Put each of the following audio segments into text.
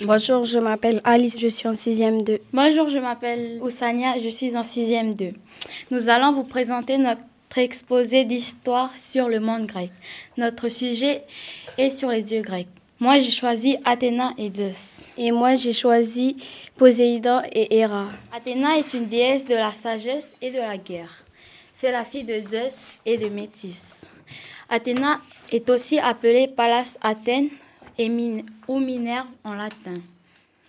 Bonjour, je m'appelle Alice, je suis en 6e 2. Bonjour, je m'appelle Oussania, je suis en 6e 2. Nous allons vous présenter notre exposé d'histoire sur le monde grec. Notre sujet est sur les dieux grecs. Moi, j'ai choisi Athéna et Zeus. Et moi, j'ai choisi Poséidon et Héra. Athéna est une déesse de la sagesse et de la guerre. C'est la fille de Zeus et de Métis. Athéna est aussi appelée Pallas Athènes et ou Minerve en latin.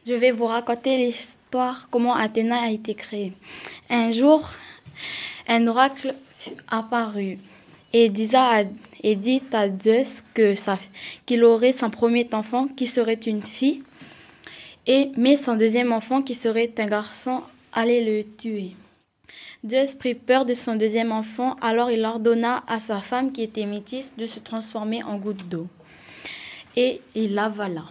Je vais vous raconter l'histoire comment Athéna a été créée. Un jour, un oracle apparu et dit à, et dit à Zeus que qu'il aurait son premier enfant qui serait une fille et mais son deuxième enfant qui serait un garçon allait le tuer. Zeus prit peur de son deuxième enfant, alors il ordonna à sa femme qui était métisse de se transformer en goutte d'eau. Et il l'avala.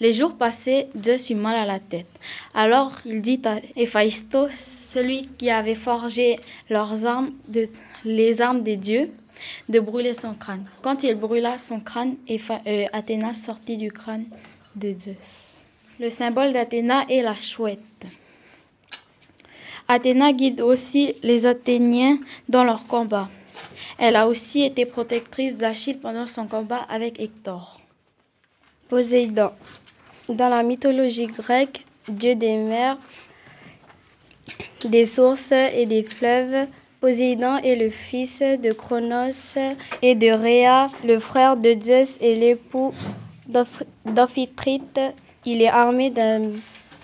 Les jours passés, Zeus eut mal à la tête. Alors il dit à Héphaïstos, celui qui avait forgé leurs armes, les armes des dieux, de brûler son crâne. Quand il brûla son crâne, euh, Athéna sortit du crâne de Zeus. Le symbole d'Athéna est la chouette. Athéna guide aussi les Athéniens dans leur combat. Elle a aussi été protectrice d'Achille pendant son combat avec Hector. Poséidon. Dans la mythologie grecque, dieu des mers, des sources et des fleuves, Poséidon est le fils de Cronos et de Rhea, le frère de Zeus et l'époux d'Amphitrite. Il est armé d'un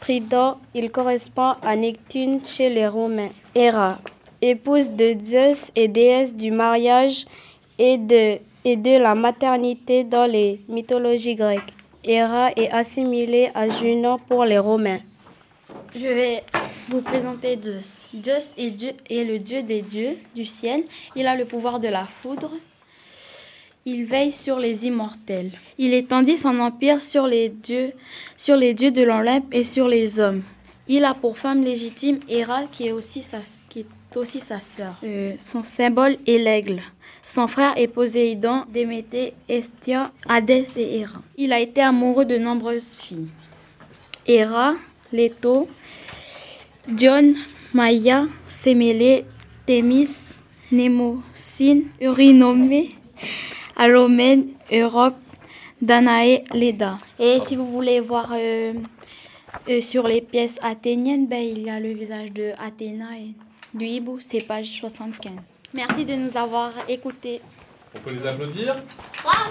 trident. Il correspond à Neptune chez les Romains. Héra, épouse de Zeus et déesse du mariage et de, et de la maternité dans les mythologies grecques. Héra est assimilée à Junon pour les Romains. Je vais vous présenter Zeus. Zeus est, le dieu des dieux du ciel. Il a le pouvoir de la foudre. Il veille sur les immortels. Il étendit son empire sur les dieux, sur les dieux de l'Olympe et sur les hommes. Il a pour femme légitime Héra, qui est aussi sa, aussi sa sœur. Euh, son symbole est l'aigle. Son frère est Poséidon, Déméter, Estia, Hadès et Héra. Il a été amoureux de nombreuses filles. Héra, Leto, Dion, Maya, Sémélé, Thémis, Némocine, Urinomé, Alomène, Europe, Danae, Leda. Et si vous voulez voir euh, euh, sur les pièces athéniennes, ben, il y a le visage de Athéna et du hibou, c'est page 75. Merci de nous avoir écoutés. On peut les applaudir Bravo